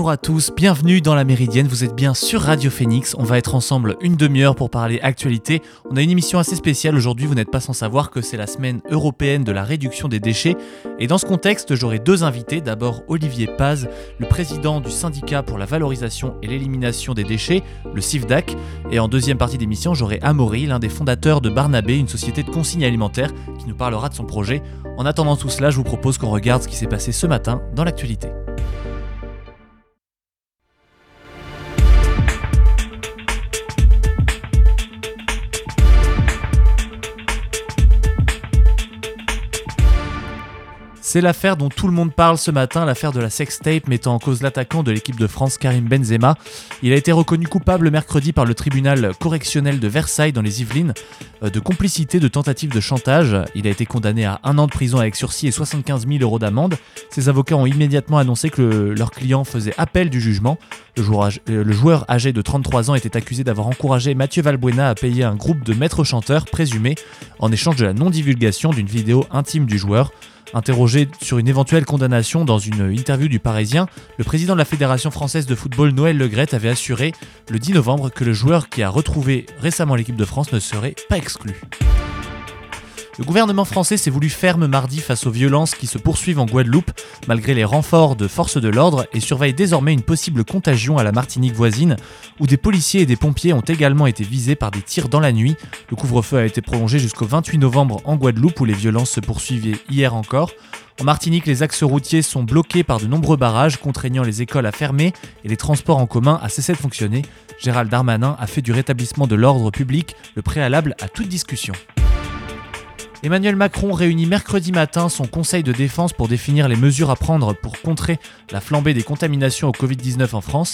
bonjour à tous, bienvenue dans la Méridienne, vous êtes bien sur Radio Phoenix, on va être ensemble une demi-heure pour parler actualité. On a une émission assez spéciale aujourd'hui, vous n'êtes pas sans savoir que c'est la semaine européenne de la réduction des déchets. Et dans ce contexte, j'aurai deux invités, d'abord Olivier Paz, le président du syndicat pour la valorisation et l'élimination des déchets, le CIFDAC. Et en deuxième partie d'émission, j'aurai Amaury, l'un des fondateurs de Barnabé, une société de consignes alimentaires, qui nous parlera de son projet. En attendant tout cela, je vous propose qu'on regarde ce qui s'est passé ce matin dans l'actualité. C'est l'affaire dont tout le monde parle ce matin, l'affaire de la sextape mettant en cause l'attaquant de l'équipe de France Karim Benzema. Il a été reconnu coupable mercredi par le tribunal correctionnel de Versailles dans les Yvelines euh, de complicité de tentative de chantage. Il a été condamné à un an de prison avec sursis et 75 000 euros d'amende. Ses avocats ont immédiatement annoncé que leur client faisait appel du jugement. Le joueur, euh, le joueur âgé de 33 ans était accusé d'avoir encouragé Mathieu Valbuena à payer un groupe de maîtres chanteurs présumés en échange de la non-divulgation d'une vidéo intime du joueur. Interrogé sur une éventuelle condamnation dans une interview du Parisien, le président de la Fédération française de football Noël Legrette avait assuré le 10 novembre que le joueur qui a retrouvé récemment l'équipe de France ne serait pas exclu. Le gouvernement français s'est voulu ferme mardi face aux violences qui se poursuivent en Guadeloupe, malgré les renforts de forces de l'ordre, et surveille désormais une possible contagion à la Martinique voisine, où des policiers et des pompiers ont également été visés par des tirs dans la nuit. Le couvre-feu a été prolongé jusqu'au 28 novembre en Guadeloupe, où les violences se poursuivaient hier encore. En Martinique, les axes routiers sont bloqués par de nombreux barrages, contraignant les écoles à fermer et les transports en commun à cesser de fonctionner. Gérald Darmanin a fait du rétablissement de l'ordre public le préalable à toute discussion. Emmanuel Macron réunit mercredi matin son conseil de défense pour définir les mesures à prendre pour contrer la flambée des contaminations au Covid-19 en France.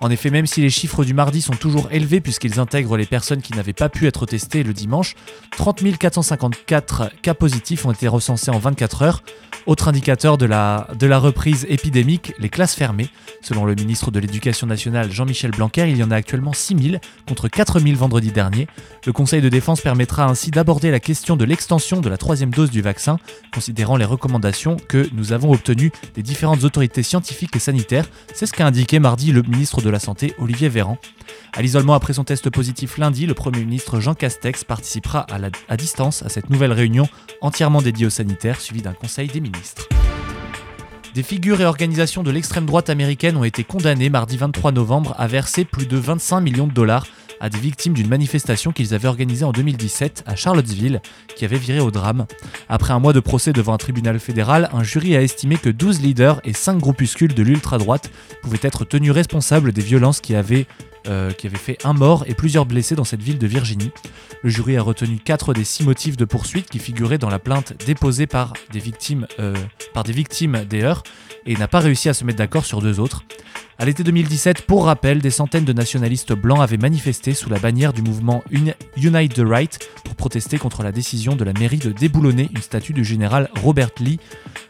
En effet, même si les chiffres du mardi sont toujours élevés puisqu'ils intègrent les personnes qui n'avaient pas pu être testées le dimanche, 30 454 cas positifs ont été recensés en 24 heures. Autre indicateur de la, de la reprise épidémique, les classes fermées. Selon le ministre de l'Éducation nationale Jean-Michel Blanquer, il y en a actuellement 6 000 contre 4 000 vendredi dernier. Le Conseil de défense permettra ainsi d'aborder la question de l'extension de la troisième dose du vaccin, considérant les recommandations que nous avons obtenues des différentes autorités scientifiques et sanitaires. C'est ce qu'a indiqué mardi le ministre de la Santé Olivier Véran. À l'isolement après son test positif lundi, le Premier ministre Jean Castex participera à, distance à cette nouvelle réunion entièrement dédiée aux sanitaires, suivie d'un Conseil des ministres. Des figures et organisations de l'extrême droite américaine ont été condamnées mardi 23 novembre à verser plus de 25 millions de dollars à des victimes d'une manifestation qu'ils avaient organisée en 2017 à Charlottesville, qui avait viré au drame. Après un mois de procès devant un tribunal fédéral, un jury a estimé que 12 leaders et 5 groupuscules de l'ultra-droite pouvaient être tenus responsables des violences qui avaient euh, qui avait fait un mort et plusieurs blessés dans cette ville de Virginie. Le jury a retenu 4 des 6 motifs de poursuite qui figuraient dans la plainte déposée par des victimes, euh, par des, victimes des heurts et n'a pas réussi à se mettre d'accord sur deux autres. À l'été 2017, pour rappel, des centaines de nationalistes blancs avaient manifesté sous la bannière du mouvement Unite the Right pour protester contre la décision de la mairie de déboulonner une statue du général Robert Lee.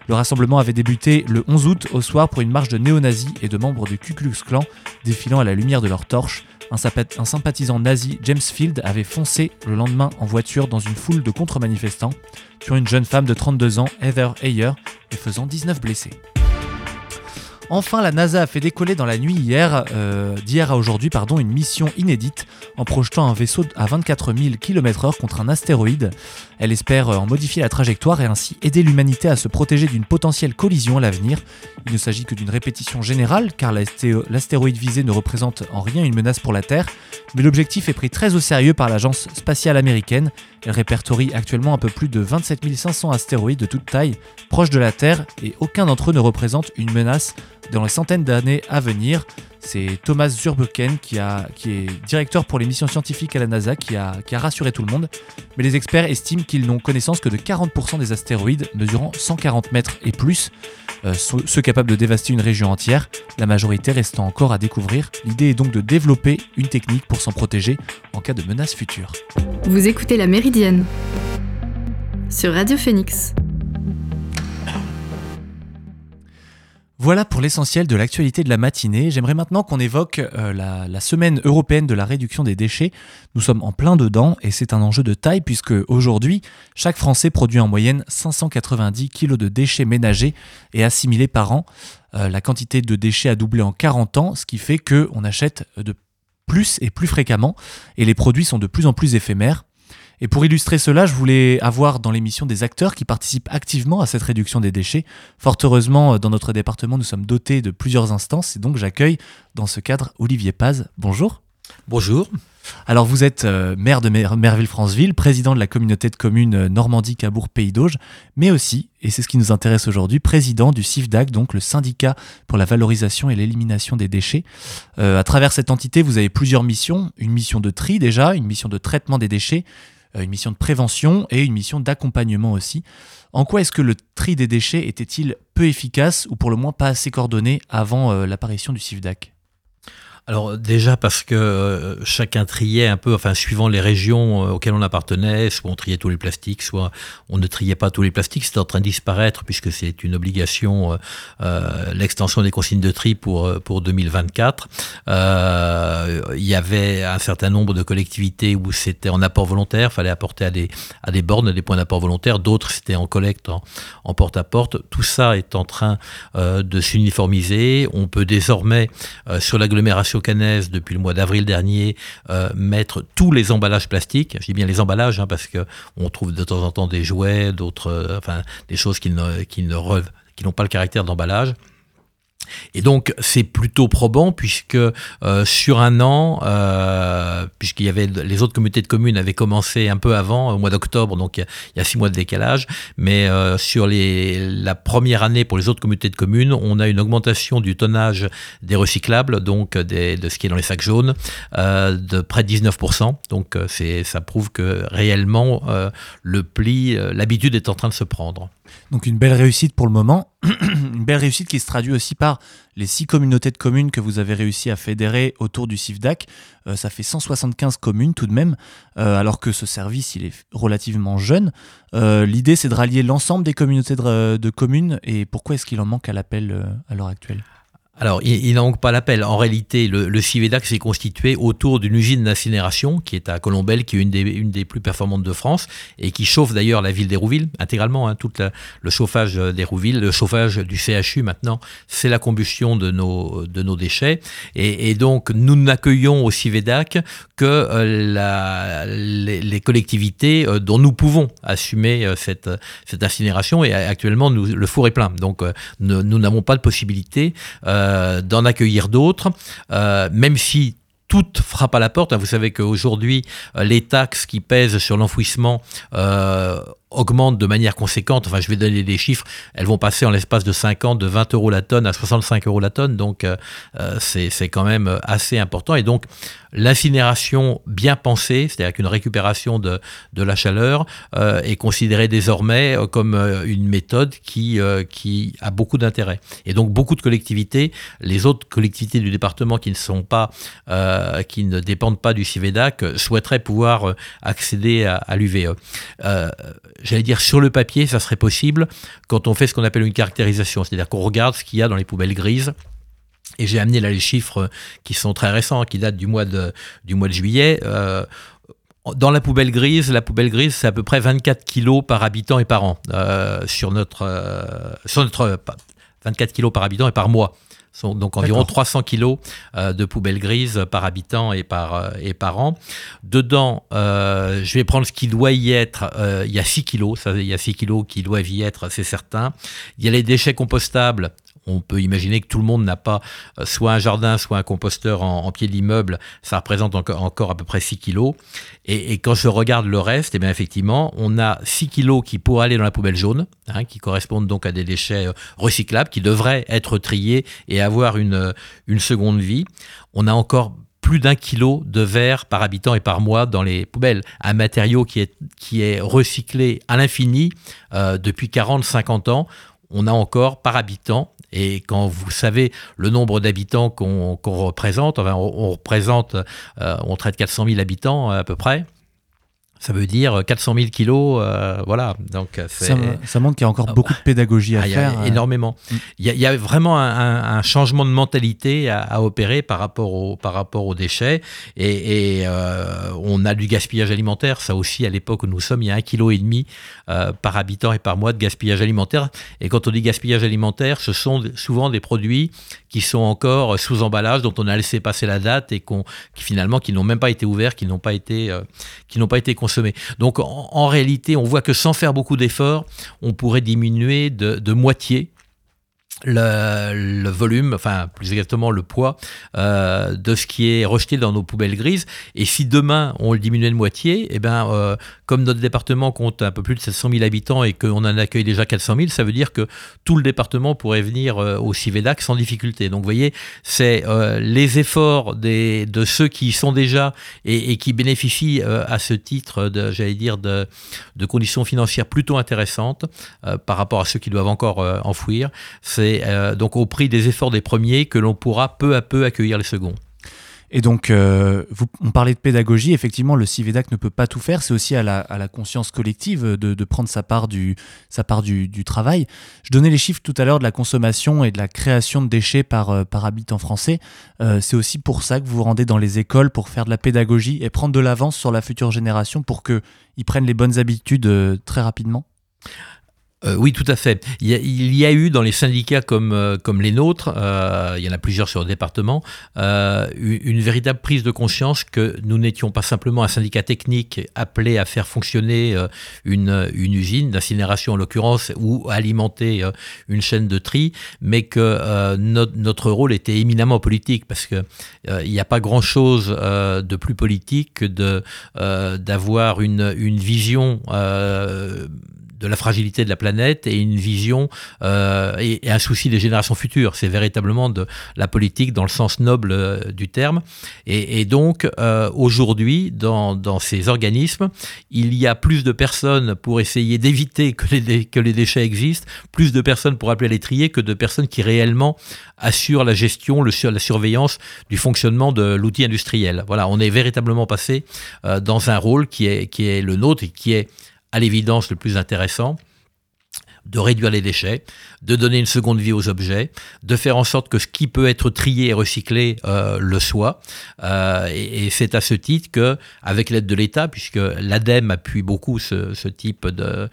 Le rassemblement avait débuté le 11 août au soir pour une marche de néo-nazis et de membres du Ku Klux Klan défilant à la lumière de leurs torches. Un, sympathisant nazi, James Field, avait foncé le lendemain en voiture dans une foule de contre-manifestants, tuant une jeune femme de 32 ans, Heather Heyer, et faisant 19 blessés. Enfin, la NASA a fait décoller dans la nuit hier, euh, d'hier à aujourd'hui, pardon, une mission inédite en projetant un vaisseau à 24 000 km/h contre un astéroïde. Elle espère en modifier la trajectoire et ainsi aider l'humanité à se protéger d'une potentielle collision à l'avenir. Il ne s'agit que d'une répétition générale, car l'astéroïde visé ne représente en rien une menace pour la Terre, mais l'objectif est pris très au sérieux par l'agence spatiale américaine. Elle répertorie actuellement un peu plus de 27 500 astéroïdes de toute taille proches de la Terre et aucun d'entre eux ne représente une menace dans les centaines d'années à venir. C'est Thomas Zurbuchen qui, qui est directeur pour les missions scientifiques à la NASA qui a, qui a rassuré tout le monde. Mais les experts estiment qu'ils n'ont connaissance que de 40% des astéroïdes mesurant 140 mètres et plus, euh, ceux capables de dévaster une région entière, la majorité restant encore à découvrir. L'idée est donc de développer une technique pour s'en protéger en cas de menace future. Vous écoutez La Méridienne sur Radio Phoenix. Voilà pour l'essentiel de l'actualité de la matinée. J'aimerais maintenant qu'on évoque euh, la, semaine européenne de la réduction des déchets. Nous sommes en plein dedans et c'est un enjeu de taille puisque aujourd'hui, chaque Français produit en moyenne 590 kg de déchets ménagers et assimilés par an. Euh, la quantité de déchets a doublé en 40 ans, ce qui fait qu'on achète de plus et plus fréquemment et les produits sont de plus en plus éphémères. Et pour illustrer cela, je voulais avoir dans l'émission des acteurs qui participent activement à cette réduction des déchets. Fort heureusement, dans notre département, nous sommes dotés de plusieurs instances et donc j'accueille dans ce cadre Olivier Paz. Bonjour. Bonjour. Alors vous êtes euh, maire de Merville-Franceville, président de la communauté de communes euh, Normandie-Cabourg-Pays d'Auge, mais aussi, et c'est ce qui nous intéresse aujourd'hui, président du CIFDAC, donc le syndicat pour la valorisation et l'élimination des déchets. Euh, à travers cette entité, vous avez plusieurs missions, une mission de tri déjà, une mission de traitement des déchets, euh, une mission de prévention et une mission d'accompagnement aussi. En quoi est-ce que le tri des déchets était-il peu efficace ou pour le moins pas assez coordonné avant euh, l'apparition du CIFDAC alors déjà parce que euh, chacun triait un peu, enfin suivant les régions euh, auxquelles on appartenait, soit on triait tous les plastiques, soit on ne triait pas tous les plastiques. C'était en train de disparaître puisque c'est une obligation, euh, l'extension des consignes de tri pour pour 2024. il y avait un certain nombre de collectivités où c'était en apport volontaire, fallait apporter à des à des bornes des points d'apport volontaire. D'autres c'était en collecte, en, porte à porte. Tout ça est en train de s'uniformiser. On peut désormais sur l'agglomération Depuis le mois d'avril dernier euh, mettre tous les emballages plastiques. Je dis bien les emballages hein, parce que on trouve de temps en temps des jouets, d'autres, euh, enfin des choses qui n'ont pas le caractère d'emballage. Et donc c'est plutôt probant puisque euh, sur un an, euh, puisqu'il y avait les autres communautés de communes avaient commencé un peu avant, au mois d'octobre, donc il y, a six mois de décalage, mais euh, sur les, la première année pour les autres communautés de communes, on a une augmentation du tonnage des recyclables, donc des, de ce qui est dans les sacs jaunes, de près de 19%. Donc c'est ça prouve que réellement le pli, l'habitude est en train de se prendre. Donc une belle réussite pour le moment, une belle réussite qui se traduit aussi par les six communautés de communes que vous avez réussi à fédérer autour du CIFDAC. Euh, ça fait 175 communes tout de même, euh, alors que ce service il est relativement jeune. Euh, l'idée c'est de rallier l'ensemble des communautés de communes et pourquoi est-ce qu'il en manque à l'appel à l'heure actuelle? Alors, il, n'en manque pas l'appel. En réalité, le, CIVEDAC s'est constitué autour d'une usine d'incinération qui est à Colombelle, qui est une des, plus performantes de France et qui chauffe d'ailleurs la ville d'Hérouville intégralement. Hein, tout le chauffage d'Hérouville, le chauffage du CHU maintenant, c'est la combustion de nos, de nos déchets. Et, donc, nous n'accueillons au CIVEDAC que euh, les, collectivités euh, dont nous pouvons assumer euh, cette, cette incinération. Et actuellement, le four est plein. Donc, nous n'avons pas de possibilité. D'en accueillir d'autres, euh, même si tout frappe à la porte. Vous savez qu'aujourd'hui, euh, les taxes qui pèsent sur l'enfouissement augmentent de manière conséquente. Enfin, je vais donner des chiffres. Elles vont passer en l'espace de 5 ans de 20 euros la tonne à 65 euros la tonne. Donc, c'est quand même assez important. Et donc, L'incinération bien pensée, c'est-à-dire qu'une récupération de, de, la chaleur, euh, est considérée désormais euh, comme euh, une méthode qui, qui a beaucoup d'intérêt. Et donc beaucoup de collectivités, les autres collectivités du département qui ne sont pas, qui ne dépendent pas du CIVEDAC, souhaiteraient pouvoir accéder à, à l'UVE. J'allais dire sur le papier, ça serait possible quand on fait ce qu'on appelle une caractérisation, c'est-à-dire qu'on regarde ce qu'il y a dans les poubelles grises et j'ai amené là les chiffres qui sont très récents, qui datent du mois de, du mois de juillet. Euh, dans la poubelle grise, la poubelle grise, c'est à peu près 24 kilos par habitant et par an euh, sur notre, euh, sur notre 24 kilos par habitant et par mois. Donc environ 300 kilos de poubelles grises par habitant et par, et par an. Dedans, je vais prendre ce qui doit y être. il y a 6 kilos, ça, il y a 6 kilos qui doivent y être, c'est certain. Il y a les déchets compostables on peut imaginer que tout le monde n'a pas euh, soit un jardin, soit un composteur en, pied de l'immeuble. Ça représente encore, à peu près 6 kilos. Et, quand je regarde le reste, eh bien effectivement, on a 6 kilos qui pourraient aller dans la poubelle jaune, hein, qui correspondent donc à des déchets euh, recyclables, qui devraient être triés et avoir une, euh, une seconde vie. On a encore plus d'un kilo de verre par habitant et par mois dans les poubelles. Un matériau qui est, qui est recyclé à l'infini depuis 40-50 ans. On a encore par habitant et quand vous savez le nombre d'habitants qu'on représente, enfin, on, représente, euh, on traite 400 000 habitants à peu près. Ça veut dire 400 000 kilos, euh, voilà. Donc ça, ça, montre qu'il y a encore ah, beaucoup de pédagogie à ah, faire. Il y a énormément. Mm. Il, y a, vraiment un, changement de mentalité à, opérer par rapport, au, par rapport aux déchets. Et, euh, on a du gaspillage alimentaire. Ça aussi, à l'époque où nous sommes, il y a un kilo et demi euh, par habitant et par mois de gaspillage alimentaire. Et quand on dit gaspillage alimentaire, ce sont souvent des produits qui sont encore sous emballage, dont on a laissé passer la date et qui finalement qui n'ont même pas été ouverts, qui n'ont pas été, qui n'ont pas été donc en, réalité, on voit que sans faire beaucoup d'efforts, on pourrait diminuer de moitié le, volume, enfin plus exactement le poids euh, de ce qui est rejeté dans nos poubelles grises. Et si demain on le diminuait de moitié, eh ben, euh, comme notre département compte un peu plus de 700 000 habitants et qu'on en accueille déjà 400 000, ça veut dire que tout le département pourrait venir euh, au CIVEDAC sans difficulté. Donc vous voyez, c'est les efforts de ceux qui y sont déjà et, qui bénéficient à ce titre, j'allais dire, de, conditions financières plutôt intéressantes par rapport à ceux qui doivent encore enfouir. Euh, donc au prix des efforts des premiers que l'on pourra peu à peu accueillir les seconds. Et donc, euh, on parlait de pédagogie. Effectivement, le CIVEDAC ne peut pas tout faire. C'est aussi à la, conscience collective de, prendre sa part, du, travail. Je donnais les chiffres tout à l'heure de la consommation et de la création de déchets par, euh, par habitant français. c'est aussi pour ça que vous vous rendez dans les écoles pour faire de la pédagogie et prendre de l'avance sur la future génération pour qu'ils prennent les bonnes habitudes très rapidement? Euh, oui, tout à fait. Il y, a, eu dans les syndicats comme, euh, comme les nôtres, euh, il y en a plusieurs sur le département, une, véritable prise de conscience que nous n'étions pas simplement un syndicat technique appelé à faire fonctionner une, une usine d'incinération en l'occurrence ou alimenter une chaîne de tri, mais que notre, rôle était éminemment politique parce que il n'y a pas grand-chose de plus politique que de d'avoir une, une vision de la fragilité de la planète et une vision euh, et, un souci des générations futures. C'est véritablement de la politique dans le sens noble euh, du terme. Et, donc, euh, aujourd'hui, dans, dans, ces organismes, il y a plus de personnes pour essayer d'éviter que les, que les déchets existent, plus de personnes pour appeler à les trier que de personnes qui réellement assurent la gestion, le, la surveillance du fonctionnement de l'outil industriel. Voilà, on est véritablement passé dans un rôle qui est, qui est le nôtre et qui est à l'évidence le plus intéressant, de réduire les déchets, de donner une seconde vie aux objets, de faire en sorte que ce qui peut être trié et recyclé euh, le soit. Euh, et, c'est à ce titre que, avec l'aide de l'État, puisque l'ADEME appuie beaucoup ce, type de,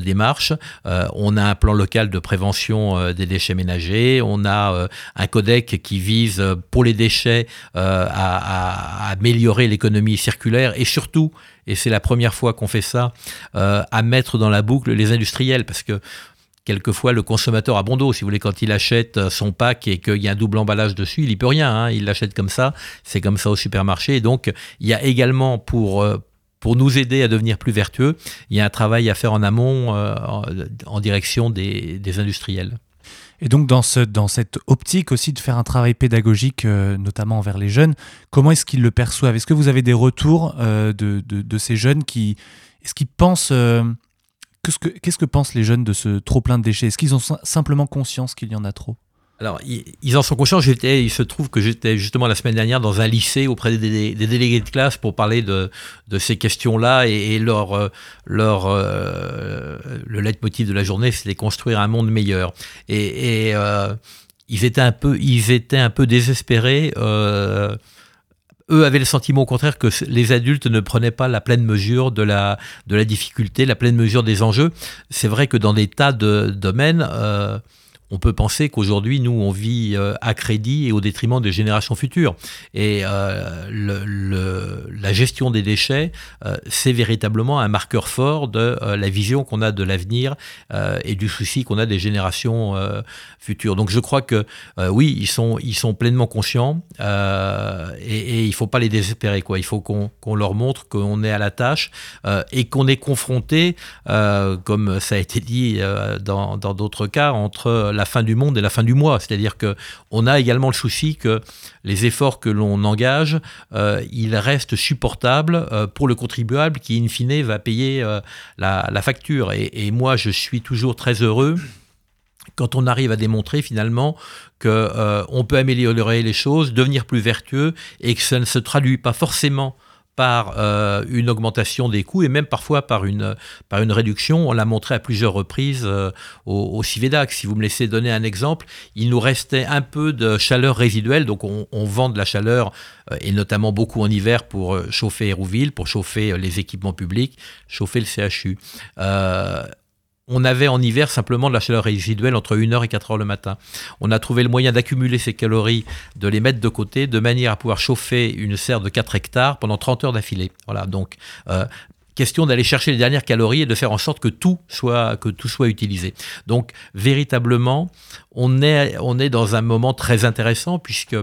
démarche, euh, on a un plan local de prévention des déchets ménagers, on a un codec qui vise pour les déchets à améliorer l'économie circulaire et surtout et c'est la première fois qu'on fait ça, euh, à mettre dans la boucle les industriels, parce que quelquefois le consommateur a bon dos, si vous voulez, quand il achète euh, son pack et qu'il y a un double emballage dessus, il n'y peut rien, hein. il l'achète comme ça, c'est comme ça au supermarché. donc il y a également pour... Euh, pour nous aider à devenir plus vertueux, il y a un travail à faire en amont en, direction des industriels. Et donc dans, ce, dans cette optique aussi de faire un travail pédagogique, euh, notamment envers les jeunes, comment est-ce qu'ils le perçoivent? Est-ce que vous avez des retours euh, de, ces jeunes qui... Est-ce qu'ils pensent... Euh, qu'est-ce, que, qu'est-ce que pensent les jeunes de ce trop plein de déchets? Est-ce qu'ils ont simplement conscience qu'il y en a trop? Alors, ils en sont conscients. J'étais, il se trouve que j'étais justement la semaine dernière dans un lycée auprès des, délégués de classe pour parler de, ces questions-là et, leur, euh, leur euh, le leitmotiv de la journée, c'était construire un monde meilleur. Et, euh, ils étaient un peu, ils étaient un peu désespérés. eux avaient le sentiment au contraire que les adultes ne prenaient pas la pleine mesure de la, de la difficulté, la pleine mesure des enjeux. C'est vrai que dans des tas de domaines, on peut penser qu'aujourd'hui, nous, on vit euh, à crédit et au détriment des générations futures. Et euh, la gestion des déchets, euh, c'est véritablement un marqueur fort de la vision qu'on a de l'avenir et du souci qu'on a des générations futures. Donc je crois que oui, ils sont, ils sont pleinement conscients et, il ne faut pas les désespérer. Quoi. Il faut qu'on leur montre qu'on est à la tâche et qu'on est confronté, comme ça a été dit dans d'autres cas, entre la fin du monde et la fin du mois. C'est-à-dire que on a également le souci que les efforts que l'on engage, euh, ils restent supportables euh, pour le contribuable qui, in fine, va payer euh, la, facture. Et, moi, je suis toujours très heureux quand on arrive à démontrer finalement qu'on peut améliorer les choses, devenir plus vertueux et que ça ne se traduit pas forcément par euh, une augmentation des coûts et même parfois par une, par une réduction. On l'a montré à plusieurs reprises euh, au, au, Civedac. Si vous me laissez donner un exemple, il nous restait un peu de chaleur résiduelle, donc on, vend de la chaleur euh, et notamment beaucoup en hiver pour chauffer Hérouville, pour chauffer les équipements publics, chauffer le CHU. On avait en hiver simplement de la chaleur résiduelle entre 1h et 4h le matin. On a trouvé le moyen d'accumuler ces calories, de les mettre de côté, de manière à pouvoir chauffer une serre de 4 hectares pendant 30 heures d'affilée. Voilà, donc euh, question d'aller chercher les dernières calories et de faire en sorte que tout soit, que tout soit utilisé. Donc véritablement, on est, on est dans un moment très intéressant puisque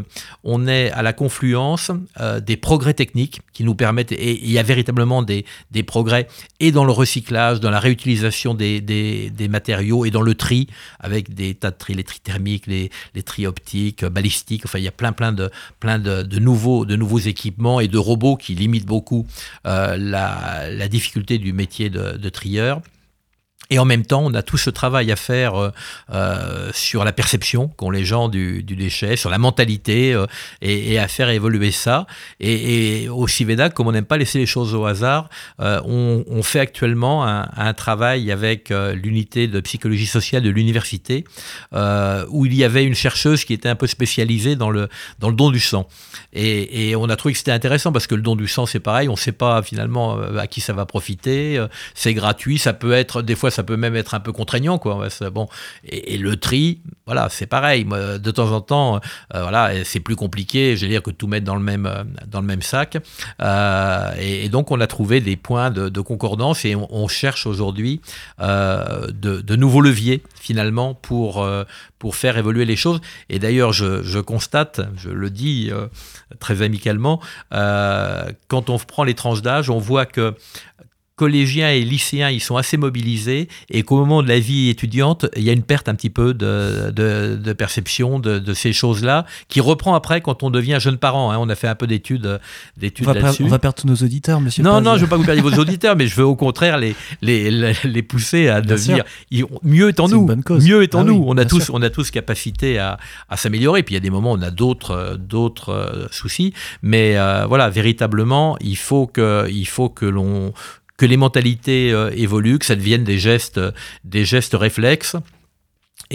on est à la confluence euh, des progrès techniques qui nous permettent, et il y a véritablement des, des progrès et dans le recyclage, dans la réutilisation des, des, matériaux et dans le tri avec des tas de tri, les tri thermiques, les, les tri optiques, balistiques, enfin il y a plein plein de, plein de, de nouveaux, de nouveaux équipements et de robots qui limitent beaucoup euh, la, la difficulté du métier de, de trieur. Et en même temps, on a tout ce travail à faire euh, euh, sur la perception qu'ont les gens du, du, déchet, sur la mentalité, euh, et, à faire évoluer ça. Et, au CIVEDA, comme on n'aime pas laisser les choses au hasard, on, fait actuellement un, travail avec l'unité de psychologie sociale de l'université, où il y avait une chercheuse qui était un peu spécialisée dans le, dans le don du sang. Et on a trouvé que c'était intéressant parce que le don du sang, c'est pareil, on ne sait pas finalement à qui ça va profiter, c'est gratuit, ça peut être des fois ça peut même être un peu contraignant, quoi. Bon, et, le tri, voilà, c'est pareil. De temps en temps, euh, voilà, c'est plus compliqué, je dire, que tout mettre dans le même, euh, dans le même sac. Euh, et, donc, on a trouvé des points de, concordance et on, cherche aujourd'hui de, nouveaux leviers, finalement, pour, pour faire évoluer les choses. Et d'ailleurs, je, je, constate, je le dis très amicalement, quand on prend les tranches d'âge, on voit que collégiens et lycéens, ils sont assez mobilisés et qu'au moment de la vie étudiante, il y a une perte un petit peu de, de, de perception de, de ces choses-là qui reprend après quand on devient jeune parent. Hein. On a fait un peu d'études d'études là-dessus. On va perdre tous nos auditeurs, monsieur. Non, Paz. non, je veux pas vous perdre vos auditeurs, mais je veux au contraire les, les, les, les pousser à Bien devenir. Ils, mieux est en nous. Mieux est en ah nous. Oui, on, a tous, sûr. on a tous capacité à, à s'améliorer. Puis il y a des moments où on a d'autres d'autres soucis. Mais euh, voilà, véritablement, il faut que, il faut que l'on que les mentalités euh, évoluent, que ça devienne des gestes, des gestes réflexes.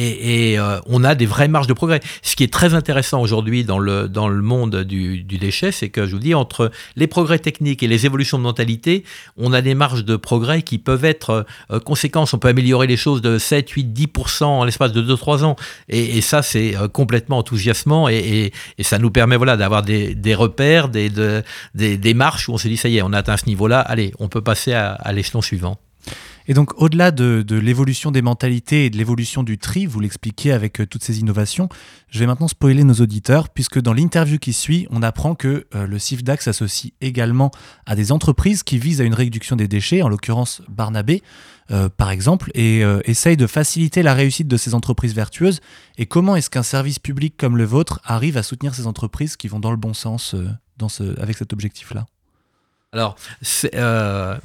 Et, euh, on a des vraies marges de progrès. Ce qui est très intéressant aujourd'hui dans le, dans le monde du, du déchet, c'est que je vous dis, entre les progrès techniques et les évolutions de mentalité, on a des marges de progrès qui peuvent être euh, conséquences. On peut améliorer les choses de 7, 8, 10% en l'espace de 2-3 ans. Et, ça, c'est euh, complètement enthousiasmant et, ça nous permet voilà, d'avoir des, des, repères, des, de, des, des marches où on se dit, ça y est, on a atteint ce niveau-là, allez, on peut passer à l'échelon suivant. Et donc, au-delà de, l'évolution des mentalités et de l'évolution du tri, vous l'expliquez avec euh, toutes ces innovations, je vais maintenant spoiler nos auditeurs, puisque dans l'interview qui suit, on apprend que euh, le CIFDAC s'associe également à des entreprises qui visent à une réduction des déchets, en l'occurrence Barnabé, euh, par exemple, et essaye de faciliter la réussite de ces entreprises vertueuses. Et comment est-ce qu'un service public comme le vôtre arrive à soutenir ces entreprises qui vont dans le bon sens avec cet objectif-là? Alors, euh,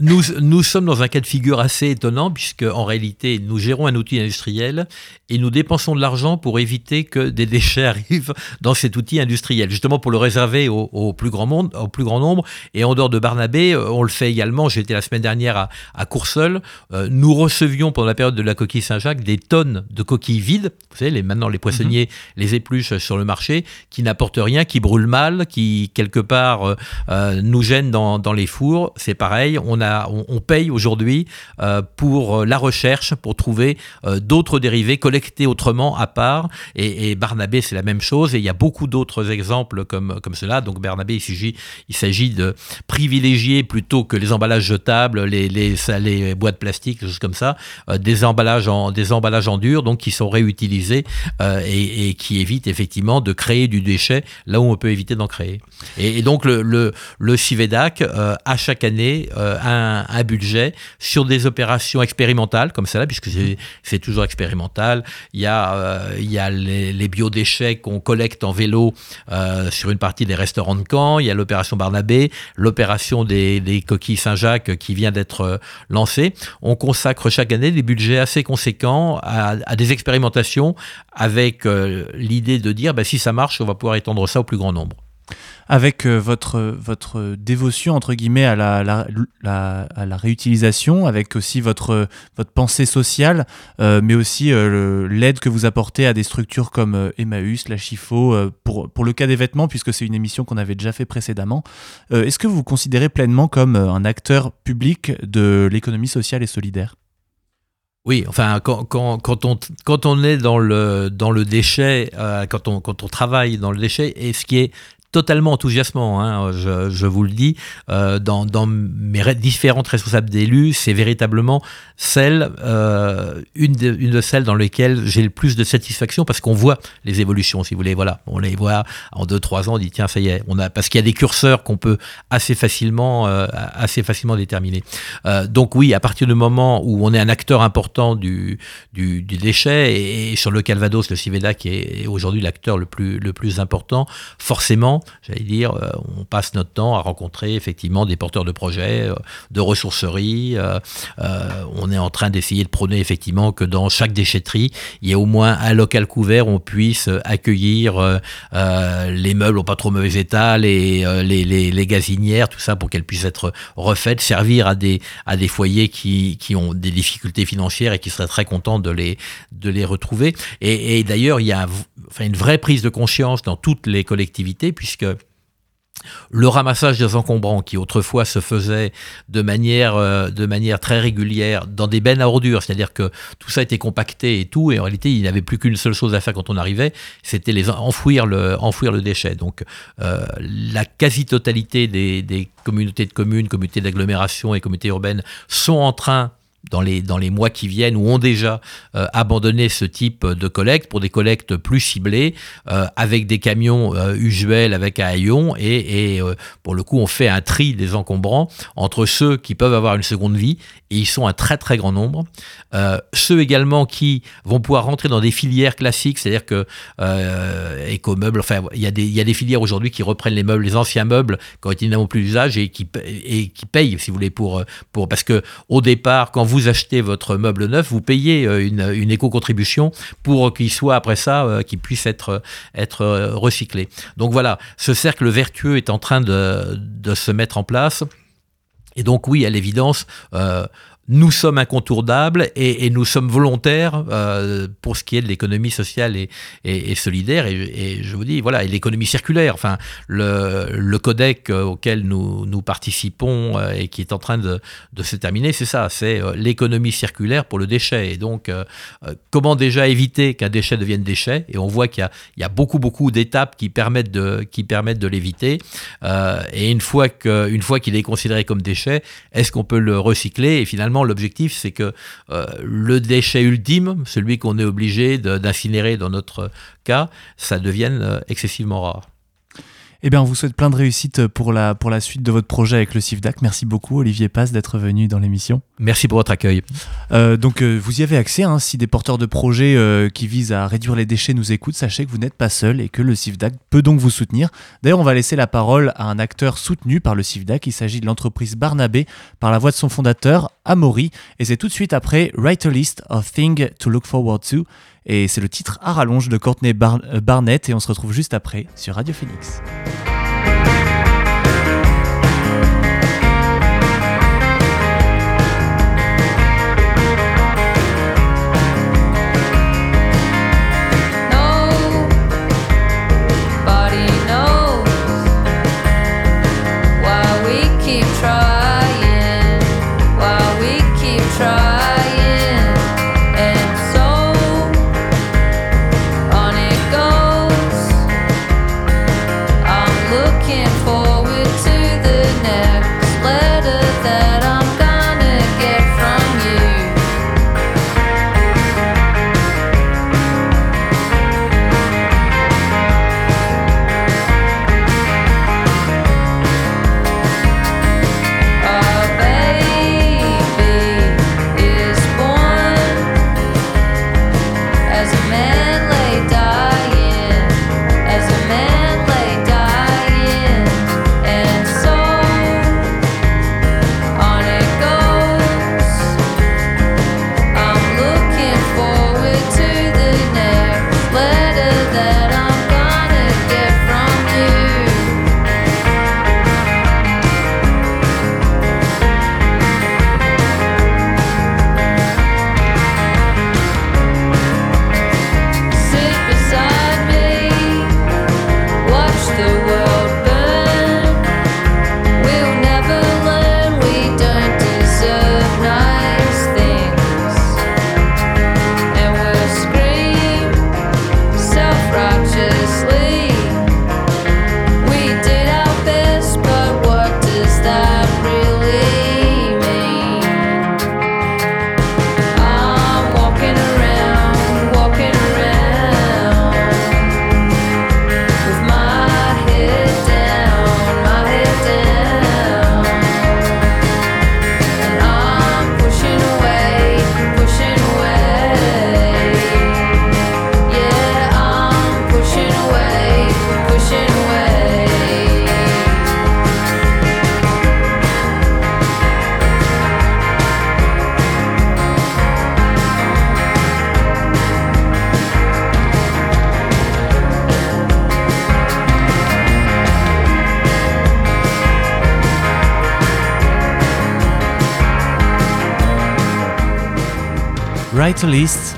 nous, nous sommes dans un cas de figure assez étonnant puisque en réalité nous gérons un outil industriel et nous dépensons de l'argent pour éviter que des déchets arrivent dans cet outil industriel, justement pour le réserver au, au, plus grand monde, au plus grand nombre. Et en dehors de Barnabé, on le fait également. J'étais la semaine dernière à, à Courseul. Euh, nous recevions pendant la période de la coquille Saint-Jacques des tonnes de coquilles vides. Vous savez, les, maintenant les poissonniers mmh. les épluchent sur le marché, qui n'apportent rien, qui brûlent mal, qui quelque part euh, nous gênent dans, dans les fours. C'est pareil on, a, on, paye aujourd'hui euh, pour la recherche, pour trouver euh, d'autres dérivés collectés autrement à part. Et, Barnabé, c'est la même chose. Et il y a beaucoup d'autres exemples comme, comme cela. Donc Barnabé, il s'agit, il s'agit de privilégier plutôt que les emballages jetables, les, les, les boîtes plastiques, choses comme ça, euh, des emballages en, des emballages en dur, donc qui sont réutilisés euh, et, qui évitent effectivement de créer du déchet là où on peut éviter d'en créer. Et, donc le, le, le CIVEDAC, euh, à chaque année, un, un, budget sur des opérations expérimentales comme celle-là, puisque c'est toujours expérimental. Il y a, euh, il y a les, biodéchets qu'on collecte en vélo euh, sur une partie des restaurants de Caen. Il y a l'opération Barnabé, l'opération des, coquilles Saint-Jacques qui vient d'être euh, lancée. On consacre chaque année des budgets assez conséquents à, des expérimentations avec euh, l'idée de dire bah, si ça marche, on va pouvoir étendre ça au plus grand nombre. Avec euh, votre, votre dévotion, entre guillemets, à la, à la réutilisation, avec aussi votre, votre pensée sociale, euh, mais aussi euh, l'aide que vous apportez à des structures comme Emmaüs, la Chifo, pour, pour le cas des vêtements, puisque c'est une émission qu'on avait déjà fait précédemment. Est-ce que vous vous considérez pleinement comme un acteur public de l'économie sociale et solidaire? Oui, enfin, quand, quand, quand, on, quand on est dans le, dans le déchet, quand, on, quand on travaille dans le déchet, et ce qui est totalement enthousiasmant, hein, je, vous le dis, euh, dans, mes différentes responsables d'élus, c'est véritablement celle, euh, une, de, une de celles dans lesquelles j'ai le plus de satisfaction parce qu'on voit les évolutions, si vous voulez, voilà, on les voit en deux, trois ans, on dit tiens, ça y est, on a, parce qu'il y a des curseurs qu'on peut assez facilement, euh, assez facilement déterminer. donc oui, à partir du moment où on est un acteur important du, du, déchet et, sur le Calvados, le Civeda qui est aujourd'hui l'acteur le plus, le plus important, forcément, j'allais dire, euh, on passe notre temps à rencontrer effectivement des porteurs de projets, euh, de ressourceries. Euh, on est en train d'essayer de prôner effectivement que dans chaque déchetterie, il y ait au moins un local couvert où on puisse accueillir les meubles au pas trop mauvais état, les, les, gazinières, tout ça pour qu'elles puissent être refaites, servir à des, à des foyers qui, qui ont des difficultés financières et qui seraient très contents de les, de les retrouver. Et, et d'ailleurs, il y a enfin, une vraie prise de conscience dans toutes les collectivités, puisque le ramassage des encombrants qui autrefois se faisait de manière, euh, de manière très régulière dans des bennes à ordures, c'est-à-dire que tout ça était compacté et tout, et en réalité il n'y avait plus qu'une seule chose à faire quand on arrivait, c'était les enfouir le, enfouir le déchet. Donc euh, la quasi-totalité des communautés de communes, communautés d'agglomération et communautés urbaines sont en train dans les, dans les mois qui viennent ou ont déjà euh, abandonné ce type de collecte pour des collectes plus ciblées euh, avec des camions euh, usuels avec un haillon et, et pour le coup on fait un tri des encombrants entre ceux qui peuvent avoir une seconde vie et ils sont un très très grand nombre. Ceux également qui vont pouvoir rentrer dans des filières classiques c'est-à-dire que éco-meubles enfin il y, a des, y a des filières aujourd'hui qui reprennent les meubles les anciens meubles quand ils n'ont plus d'usage et qui, et qui payent si vous voulez pour, pour parce que au départ quand vous vous achetez votre meuble neuf, vous payez euh, une, éco-contribution pour qu'il soit après ça, euh, qu'il puisse être, euh, recyclé. Donc voilà, ce cercle vertueux est en train de, se mettre en place. Et donc oui, à l'évidence, nous sommes incontournables et, nous sommes volontaires euh, pour ce qui est de l'économie sociale et, solidaire. Et, je vous dis, voilà, et l'économie circulaire, enfin, le, codec euh, auquel nous, participons euh, et qui est en train de, se terminer, c'est ça, c'est l'économie circulaire pour le déchet. Et donc, comment déjà éviter qu'un déchet devienne déchet? Et on voit qu'il y, y, a beaucoup, beaucoup d'étapes qui permettent de, qui permettent de l'éviter. et une fois qu'il est considéré comme déchet, est-ce qu'on peut le recycler? Et finalement, l'objectif, c'est que euh, le déchet ultime, celui qu'on est obligé d'incinérer dans notre cas, ça devienne euh, excessivement rare. Eh bien, on vous souhaite plein de réussite pour la, pour la suite de votre projet avec le CIFDAC. Merci beaucoup, Olivier Paz, d'être venu dans l'émission. Merci pour votre accueil. Euh, donc, euh, vous y avez accès. Hein, si des porteurs de projets euh, qui visent à réduire les déchets nous écoutent, sachez que vous n'êtes pas seul et que le CIFDAC peut donc vous soutenir. D'ailleurs, on va laisser la parole à un acteur soutenu par le CIFDAC. Il s'agit de l'entreprise Barnabé, par la voix de son fondateur, Amaury. Et c'est tout de suite après Write a List of Things to Look Forward to. Et c'est le titre à rallonge de Courtney Barnett et on se retrouve juste après sur Radio Phoenix.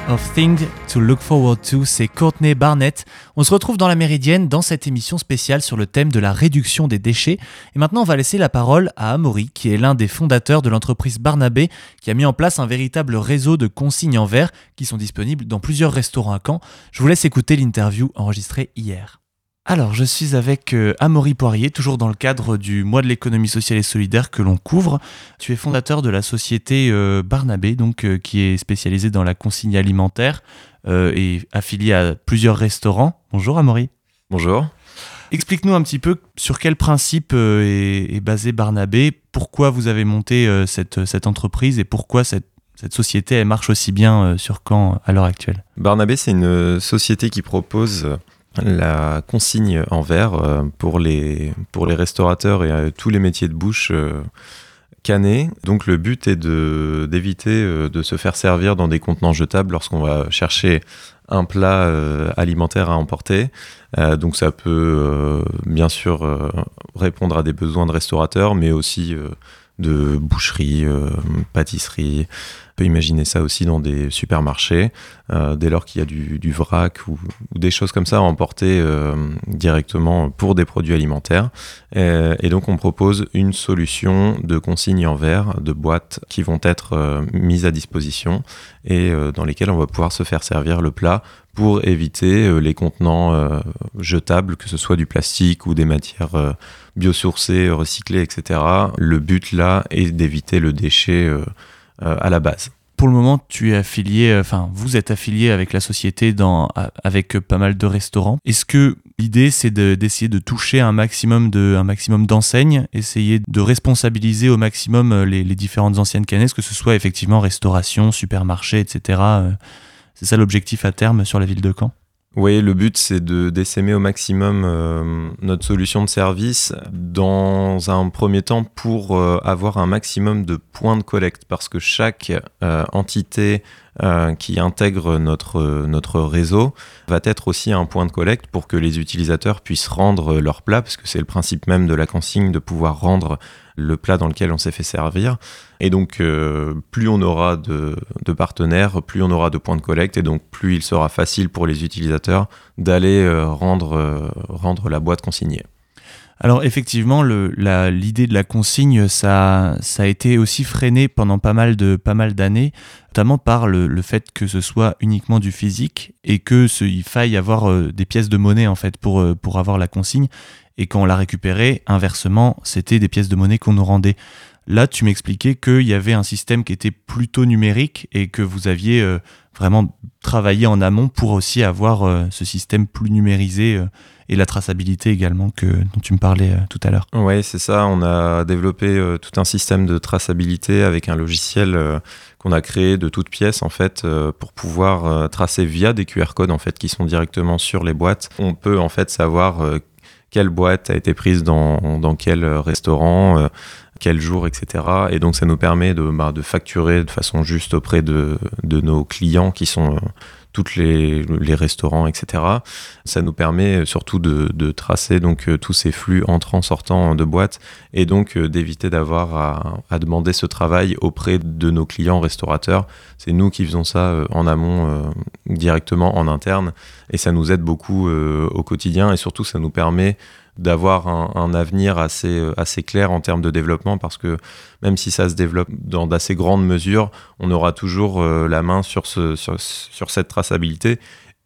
Of Things to Look Forward to, c'est Courtney Barnett. On se retrouve dans la Méridienne dans cette émission spéciale sur le thème de la réduction des déchets. Et maintenant, on va laisser la parole à Amaury, qui est l'un des fondateurs de l'entreprise Barnabé, qui a mis en place un véritable réseau de consignes en verre qui sont disponibles dans plusieurs restaurants à Caen. Je vous laisse écouter l'interview enregistrée hier. Alors, je suis avec euh, Amaury Poirier, toujours dans le cadre du mois de l'économie sociale et solidaire que l'on couvre. Tu es fondateur de la société euh, Barnabé, donc, euh, qui est spécialisée dans la consigne alimentaire et affiliée à plusieurs restaurants. Bonjour Amaury. Bonjour. Explique-nous un petit peu sur quel principe est, basé Barnabé, pourquoi vous avez monté cette, cette entreprise et pourquoi cette cette société elle marche aussi bien sur Caen à l'heure actuelle? Barnabé, c'est une société qui propose la consigne en verre euh, pour les, restaurateurs et euh, tous les métiers de bouche euh, cannés. Donc le but est d'éviter de, se faire servir dans des contenants jetables lorsqu'on va chercher un plat alimentaire à emporter. donc ça peut bien sûr répondre à des besoins de restaurateurs, mais aussi de boucherie, pâtisserie, peut imaginer ça aussi dans des supermarchés, euh, dès lors qu'il y a du, vrac ou, des choses comme ça à emporter euh, directement pour des produits alimentaires. Et, donc on propose une solution de consigne en verre, de boîtes qui vont être euh, mises à disposition et dans lesquelles on va pouvoir se faire servir le plat pour éviter les contenants jetables, que ce soit du plastique ou des matières biosourcées, recyclées, etc. Le but là est d'éviter le déchet euh, à la base. Pour le moment, tu es affilié, euh, enfin, vous êtes affilié avec la société dans, avec pas mal de restaurants. Est-ce que l'idée, c'est d'essayer de, toucher un maximum de, un maximum d'enseignes, essayer de responsabiliser au maximum euh, les, différentes anciennes canesses, que ce soit effectivement restauration, supermarché, etc. C'est ça l'objectif à terme sur la ville de Caen? Oui, le but c'est de d'essaimer au maximum euh, notre solution de service dans un premier temps pour euh, avoir un maximum de points de collecte. Parce que chaque euh, entité qui intègre notre, notre réseau va être aussi un point de collecte pour que les utilisateurs puissent rendre leur plat parce que c'est le principe même de la consigne de pouvoir rendre le plat dans lequel on s'est fait servir. Et donc, euh, plus on aura de, partenaires, plus on aura de points de collecte, et donc plus il sera facile pour les utilisateurs d'aller euh, rendre, euh, rendre la boîte consignée. Alors effectivement, l'idée de la consigne, ça, ça a été aussi freiné pendant pas mal de pas mal d'années, notamment par le, fait que ce soit uniquement du physique et que il faille avoir des pièces de monnaie en fait pour pour avoir la consigne. Et quand on l'a récupéré, inversement, c'était des pièces de monnaie qu'on nous rendait. Là, tu m'expliquais qu'il y avait un système qui était plutôt numérique et que vous aviez euh, vraiment travaillé en amont pour aussi avoir euh, ce système plus numérisé euh, et la traçabilité également que, dont tu me parlais tout à l'heure. Oui, c'est ça. On a développé tout un système de traçabilité avec un logiciel qu'on a créé de toutes pièces en fait pour pouvoir tracer via des QR codes en fait qui sont directement sur les boîtes. On peut en fait savoir quelle boîte a été prise dans, quel restaurant, quel jour, etc. Et donc ça nous permet de, bah, de facturer de façon juste auprès de, nos clients qui sont euh, tous les, restaurants, etc. Ça nous permet surtout de, tracer donc euh, tous ces flux entrants sortants de boîtes et donc d'éviter d'avoir à, demander ce travail auprès de nos clients restaurateurs. C'est nous qui faisons ça en amont directement en interne et ça nous aide beaucoup au quotidien et surtout ça nous permet d'avoir un, avenir assez, euh, assez clair en termes de développement parce que même si ça se développe dans d'assez grandes mesures, on aura toujours euh, la main sur, ce, sur, cette traçabilité.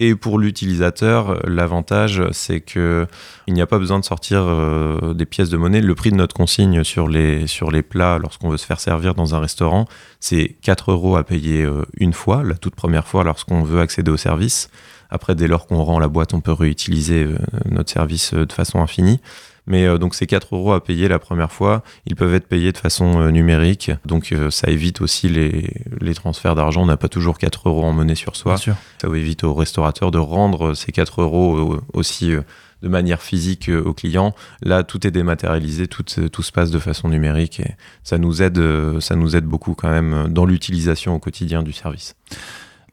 Et pour l'utilisateur, l'avantage, c'est que il n'y a pas besoin de sortir euh, des pièces de monnaie. Le prix de notre consigne sur les, sur les plats, lorsqu'on veut se faire servir dans un restaurant, c'est 4 euros à payer une fois, la toute première fois lorsqu'on veut accéder au service. Après, dès lors qu'on rend la boîte, on peut réutiliser euh, notre service euh, de façon infinie. Mais euh, donc ces 4 euros à payer la première fois, ils peuvent être payés de façon numérique. Donc ça évite aussi les, les transferts d'argent. On n'a pas toujours 4 euros en monnaie sur soi. Ça évite au restaurateur de rendre ces 4 euros aussi de manière physique aux clients. Là, tout est dématérialisé, tout, tout se passe de façon numérique et ça nous aide, ça nous aide beaucoup quand même dans l'utilisation au quotidien du service.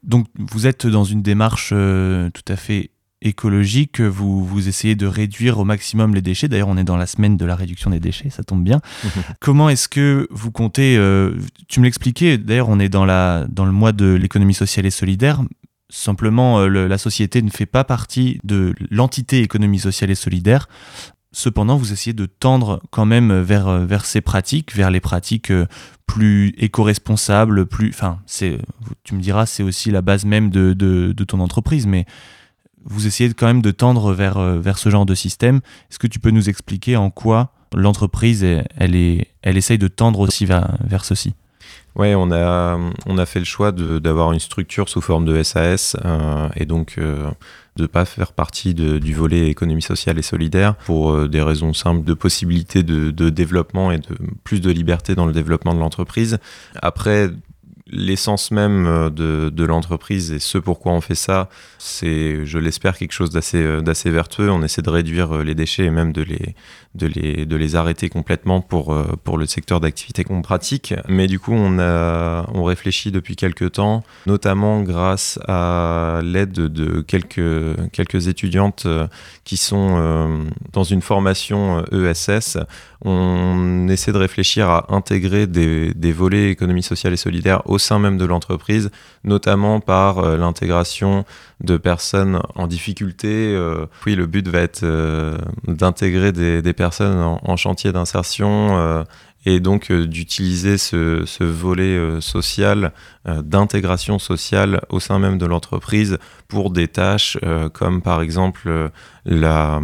Donc vous êtes dans une démarche euh, tout à fait écologique, vous, vous essayez de réduire au maximum les déchets. D'ailleurs, on est dans la semaine de la réduction des déchets, ça tombe bien. Comment est-ce que vous comptez, euh, tu me l'expliquais, d'ailleurs, on est dans, la, dans le mois de l'économie sociale et solidaire. Simplement, euh, la société ne fait pas partie de l'entité économie sociale et solidaire. Cependant, vous essayez de tendre quand même vers, euh, vers ces pratiques, vers les pratiques plus éco-responsables, plus. Enfin, tu me diras, c'est aussi la base même de, de, ton entreprise, mais vous essayez quand même de tendre vers, euh, vers ce genre de système. Est-ce que tu peux nous expliquer en quoi l'entreprise, elle, est, elle essaye de tendre aussi vers, vers ceci? Ouais, on a, on a fait le choix d'avoir une structure sous forme de SAS euh, et donc euh, de ne pas faire partie du volet économie sociale et solidaire pour des raisons simples de possibilité de, de, développement et de plus de liberté dans le développement de l'entreprise. Après, l'essence même euh, de, l'entreprise et ce pourquoi on fait ça, c'est, je l'espère, quelque chose d'assez, euh, d'assez vertueux. On essaie de réduire euh, les déchets et même de les, de les, de les arrêter complètement pour, pour le secteur d'activité qu'on pratique. Mais du coup, on, a, on réfléchit depuis quelques temps, notamment grâce à l'aide de quelques, quelques étudiantes qui sont dans une formation ESS on essaie de réfléchir à intégrer des, volets économie sociale et solidaire au sein même de l'entreprise, notamment par euh, l'intégration de personnes en difficulté. Euh, oui, le but va être euh, d'intégrer des, personnes en, chantier d'insertion et donc d'utiliser ce, volet social d'intégration sociale au sein même de l'entreprise pour des tâches comme par exemple la,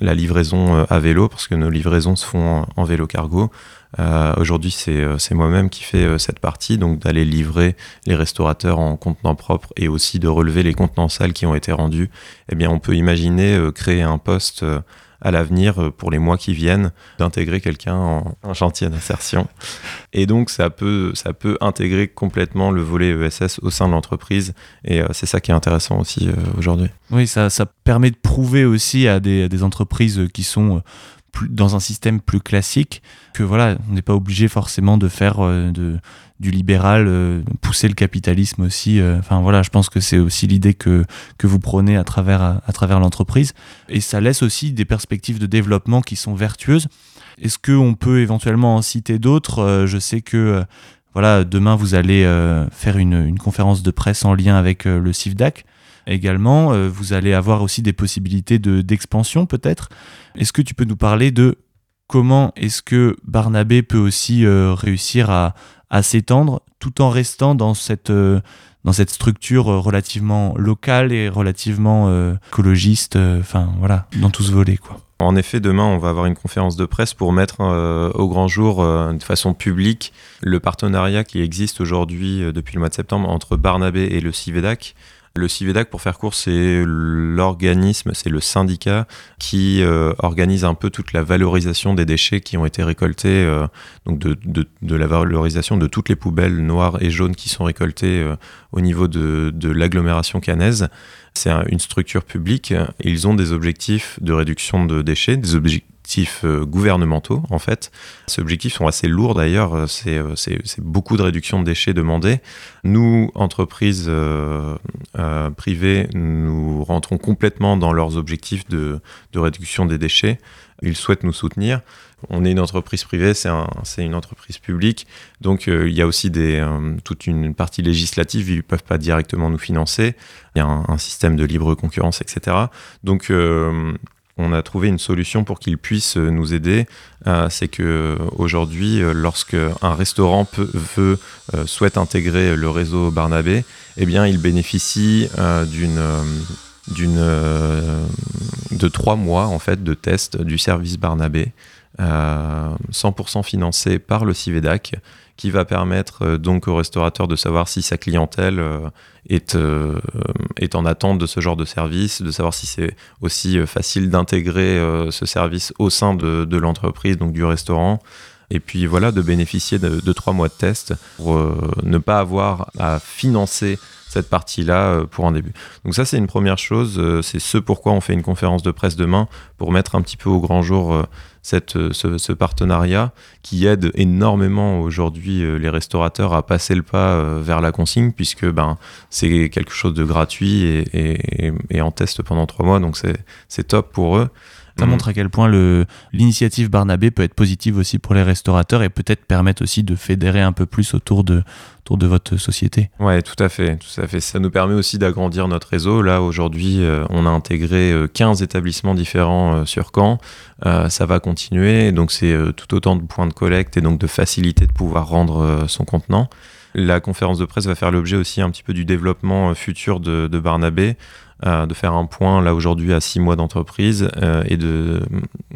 la, livraison à vélo, parce que nos livraisons se font en, vélo cargo. Aujourd'hui, c'est moi-même qui fais cette partie, donc d'aller livrer les restaurateurs en contenant propre et aussi de relever les contenants sales qui ont été rendus. Eh bien, on peut imaginer créer un poste à l'avenir pour les mois qui viennent d'intégrer quelqu'un en, chantier d'insertion. Et donc ça peut, intégrer complètement le volet ESS au sein de l'entreprise et c'est ça qui est intéressant aussi aujourd'hui. Oui, ça, permet de prouver aussi à des entreprises qui sont dans un système plus classique que voilà on n'est pas obligé forcément de faire de, du libéral, euh, pousser le capitalisme aussi. Euh, enfin voilà, je pense que c'est aussi l'idée que, que vous prenez à travers, à, travers l'entreprise. Et ça laisse aussi des perspectives de développement qui sont vertueuses. Est-ce qu'on peut éventuellement en citer d'autres? Euh, Je sais que voilà, demain vous allez faire une, une, conférence de presse en lien avec le CIFDAC. Également, vous allez avoir aussi des possibilités de, d'expansion peut-être. Est-ce que tu peux nous parler de comment est-ce que Barnabé peut aussi réussir à, à s'étendre tout en restant dans cette, euh, dans cette structure euh, relativement locale et relativement euh, écologiste, enfin voilà, dans tout ce volet quoi? En effet, demain, on va avoir une conférence de presse pour mettre au grand jour, de façon publique, le partenariat qui existe aujourd'hui depuis le mois de septembre entre Barnabé et le CIVEDAC. Le CIVEDAC, pour faire court, c'est l'organisme, c'est le syndicat qui euh, organise un peu toute la valorisation des déchets qui ont été récoltés, euh, donc de, la valorisation de toutes les poubelles noires et jaunes qui sont récoltées euh, au niveau de, l'agglomération canaise. C'est une structure publique. Ils ont des objectifs de réduction de déchets, des euh, gouvernementaux en fait. Ces objectifs sont assez lourds d'ailleurs, euh, euh, c'est beaucoup de réduction de déchets demandés. Nous, entreprises privées, nous rentrons complètement dans leurs objectifs de, réduction des déchets. Ils souhaitent nous soutenir. On est une entreprise privée, c'est une entreprise publique, donc il y a aussi des, toute une partie législative, ils ne peuvent pas directement nous financer, il y a un, système de libre concurrence, etc. Donc on a trouvé une solution pour qu'ils puissent euh, nous aider. Euh, c'est que euh, aujourd'hui, lorsque un restaurant veut, souhaite intégrer le réseau Barnabé, eh bien, il bénéficie de trois mois en fait de test du service Barnabé, 100% financé par le Civedac qui va permettre euh, donc au restaurateur de savoir si sa clientèle euh, est, euh, est en attente de ce genre de service, de savoir si c'est aussi facile d'intégrer ce service au sein de, l'entreprise, donc du restaurant. Et puis voilà, de bénéficier de, trois mois de test pour ne pas avoir à financer cette partie-là pour un début. Donc ça, c'est une première chose. c'est ce pourquoi on fait une conférence de presse demain, pour mettre un petit peu au grand jour cette, ce, partenariat qui aide énormément aujourd'hui les restaurateurs à passer le pas vers la consigne, puisque ben, c'est quelque chose de gratuit et, et en test pendant trois mois, donc c'est top pour eux. Ça montre à quel point l'initiative Barnabé peut être positive aussi pour les restaurateurs et peut-être permettre aussi de fédérer un peu plus autour de, votre société. Ouais, tout à fait, tout à fait. Ça nous permet aussi d'agrandir notre réseau. Là, aujourd'hui, euh, on a intégré 15 euh, établissements différents euh, sur Caen. ça va continuer. Donc, c'est tout autant de points de collecte et donc de facilité de pouvoir rendre son contenant. La conférence de presse va faire l'objet aussi un petit peu du développement futur de Barnabé. Euh, de faire un point là aujourd'hui à six mois d'entreprise euh, et de,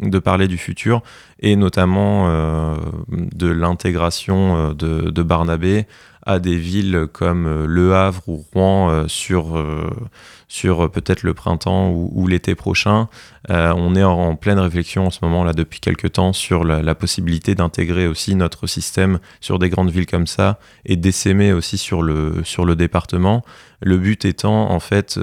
de parler du futur et notamment euh, de l'intégration de, de, Barnabé à des villes comme Le Havre ou Rouen sur, sur peut-être le printemps ou, l'été prochain. on est en, pleine réflexion en ce moment là depuis quelques temps sur la, la possibilité d'intégrer aussi notre système sur des grandes villes comme ça et d'essaimer aussi sur le, sur le département. Le but étant en fait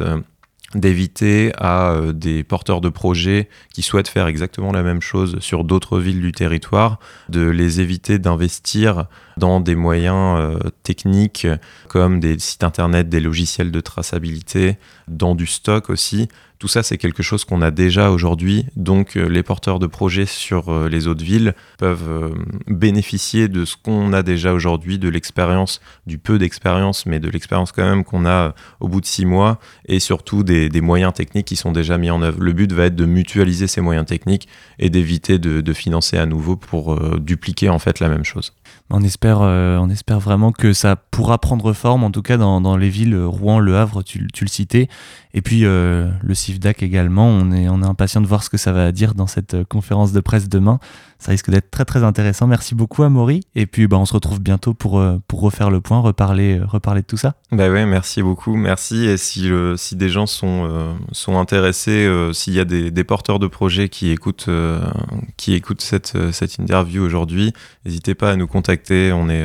d'éviter à euh, des porteurs de projets qui souhaitent faire exactement la même chose sur d'autres villes du territoire, de les éviter d'investir dans des moyens euh, techniques comme des sites internet, des logiciels de traçabilité, dans du stock aussi, tout ça, c'est quelque chose qu'on a déjà aujourd'hui. Donc, euh, les porteurs de projets sur euh, les autres villes peuvent euh, bénéficier de ce qu'on a déjà aujourd'hui, de l'expérience, du peu d'expérience, mais de l'expérience quand même qu'on a au bout de six mois, et surtout des, moyens techniques qui sont déjà mis en œuvre. Le but va être de mutualiser ces moyens techniques et d'éviter de, financer à nouveau pour dupliquer en fait la même chose. On espère, vraiment que ça pourra prendre forme, en tout cas dans, les villes Rouen, Le Havre, tu le citais, et puis le CIFDAC également. On est, on est impatient de voir ce que ça va dire dans cette euh, conférence de presse demain. Ça risque d'être très très intéressant. Merci beaucoup Amaury. Et puis bah, on se retrouve bientôt pour, euh, pour refaire le point, reparler, euh, reparler de tout ça. Bah ouais, merci beaucoup. Merci. Et si, si des gens sont, sont intéressés, s'il y a des, des, porteurs de projets qui écoutent, qui écoutent cette, cette interview aujourd'hui, n'hésitez pas à nous contacter. On est,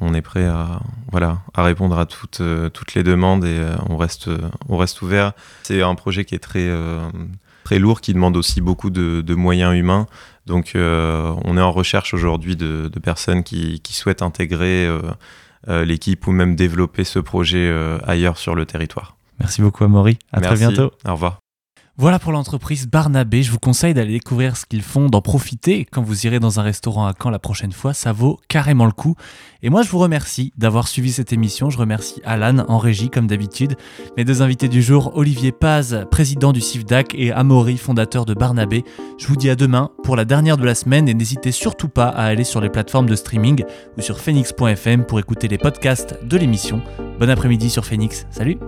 on est prêt à, voilà, à répondre à toutes, toutes les demandes et on, reste, on reste ouvert. C'est un projet qui est très, euh, très lourd, qui demande aussi beaucoup de, moyens humains. Donc euh, on est en recherche aujourd'hui de, personnes qui, souhaitent intégrer euh, l'équipe ou même développer ce projet ailleurs sur le territoire. Merci beaucoup Amaury, à très bientôt. Au revoir. Voilà pour l'entreprise Barnabé. Je vous conseille d'aller découvrir ce qu'ils font, d'en profiter quand vous irez dans un restaurant à Caen la prochaine fois. Ça vaut carrément le coup. Et moi, je vous remercie d'avoir suivi cette émission. Je remercie Alan en régie, comme d'habitude. Mes deux invités du jour, Olivier Paz, président du CIFDAC, et Amaury, fondateur de Barnabé. Je vous dis à demain pour la dernière de la semaine et n'hésitez surtout pas à aller sur les plateformes de streaming ou sur phoenix.fm pour écouter les podcasts de l'émission. Bon après-midi sur Phoenix. Salut!